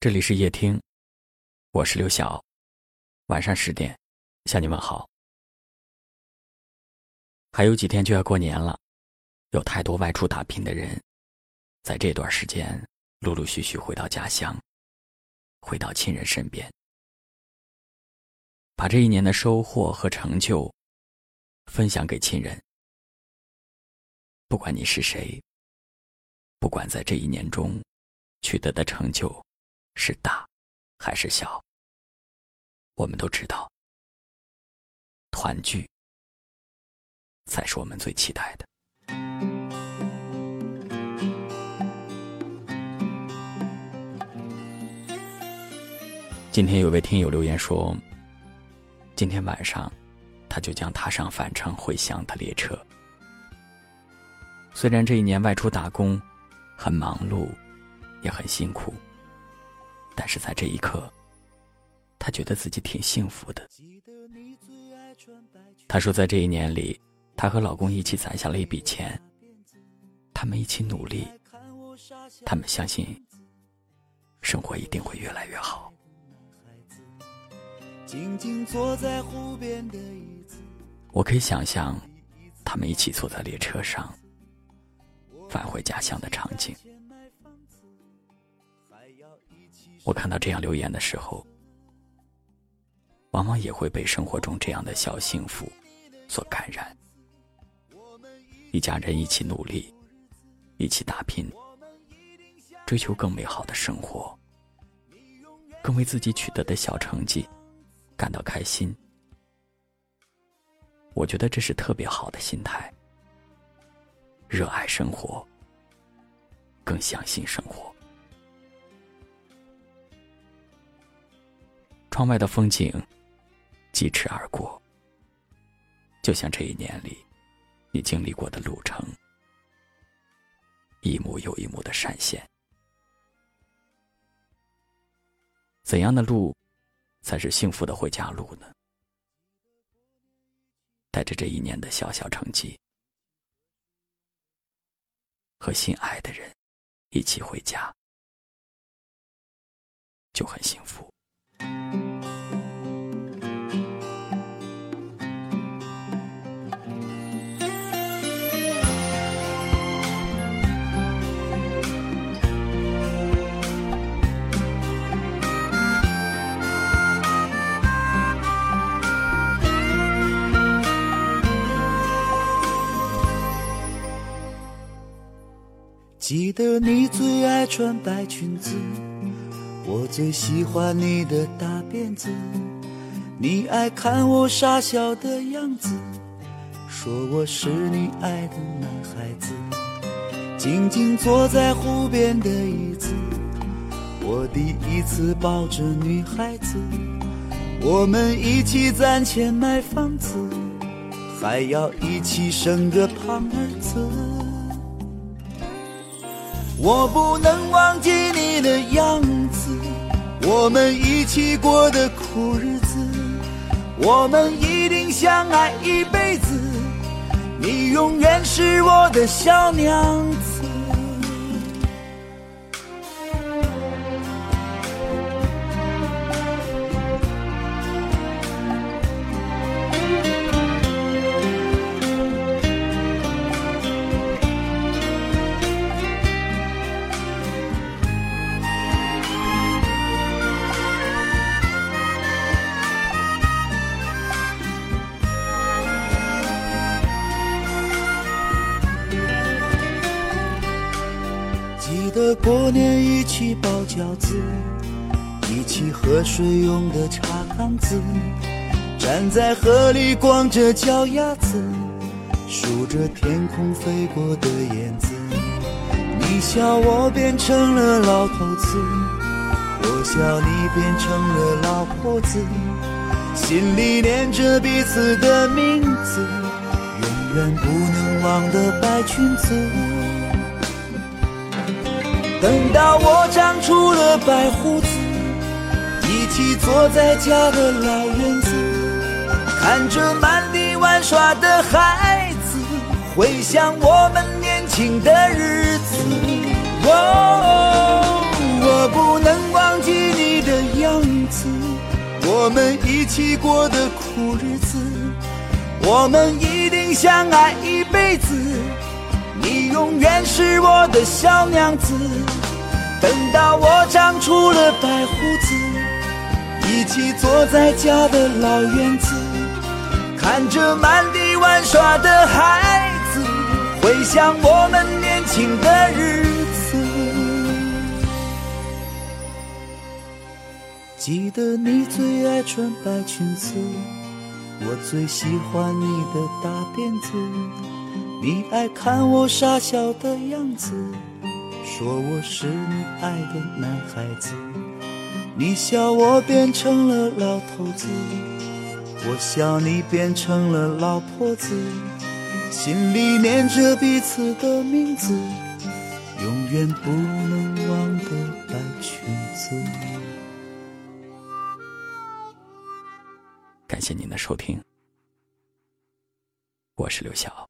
这里是夜听，我是刘晓。晚上十点，向你问好。还有几天就要过年了，有太多外出打拼的人，在这段时间陆陆续续回到家乡，回到亲人身边，把这一年的收获和成就分享给亲人。不管你是谁，不管在这一年中取得的成就。是大还是小？我们都知道，团聚才是我们最期待的。今天有位听友留言说，今天晚上他就将踏上返程回乡的列车。虽然这一年外出打工很忙碌，也很辛苦。但是在这一刻，她觉得自己挺幸福的。她说，在这一年里，她和老公一起攒下了一笔钱，他们一起努力，他们相信生活一定会越来越好。我可以想象，他们一起坐在列车上，返回家乡的场景。我看到这样留言的时候，往往也会被生活中这样的小幸福所感染。一家人一起努力，一起打拼，追求更美好的生活，更为自己取得的小成绩感到开心。我觉得这是特别好的心态。热爱生活，更相信生活。窗外的风景，疾驰而过，就像这一年里你经历过的路程，一幕又一幕的闪现。怎样的路，才是幸福的回家路呢？带着这一年的小小成绩，和心爱的人一起回家，就很幸福。记得你最爱穿白裙子，我最喜欢你的大辫子。你爱看我傻笑的样子，说我是你爱的男孩子。静静坐在湖边的椅子，我第一次抱着女孩子。我们一起攒钱买房子，还要一起生个胖儿子。我不能忘记你的样子，我们一起过的苦日子，我们一定相爱一辈子，你永远是我的小娘子。的过年一起包饺子，一起喝水用的茶缸子，站在河里光着脚丫子，数着天空飞过的燕子。你笑我变成了老头子，我笑你变成了老婆子，心里念着彼此的名字，永远不能忘的白裙子。等到我长出了白胡子，一起坐在家的老院子，看着满地玩耍的孩子，回想我们年轻的日子。哦，我不能忘记。你的样子，我们一起过的苦日子，我们一定相爱一辈子。永远是我的小娘子，等到我长出了白胡子，一起坐在家的老院子，看着满地玩耍的孩子，回想我们年轻的日子。记得你最爱穿白裙子，我最喜欢你的大辫子。你爱看我傻笑的样子，说我是你爱的男孩子。你笑我变成了老头子，我笑你变成了老婆子，心里念着彼此的名字，永远不能忘的白裙子。感谢您的收听，我是刘晓。